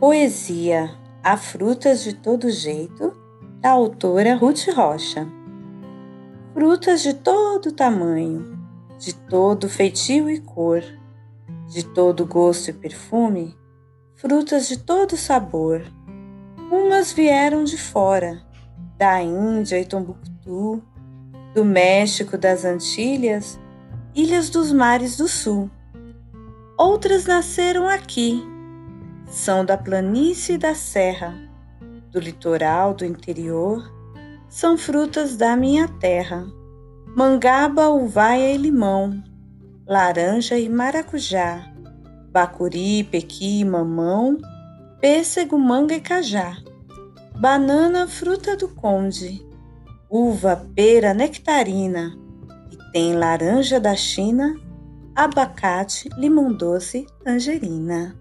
Poesia Há Frutas de Todo Jeito, da autora Ruth Rocha. Frutas de todo tamanho, de todo feitio e cor, de todo gosto e perfume, frutas de todo sabor. Umas vieram de fora, da Índia e Tombuctu, do México, das Antilhas, ilhas dos mares do sul. Outras nasceram aqui, são da planície e da serra, do litoral, do interior, são frutas da minha terra. Mangaba, uvaia e limão, laranja e maracujá, bacuri, pequi, mamão, pêssego, manga e cajá, banana, fruta do conde, uva, pera, nectarina, e tem laranja da China, abacate, limão doce, tangerina.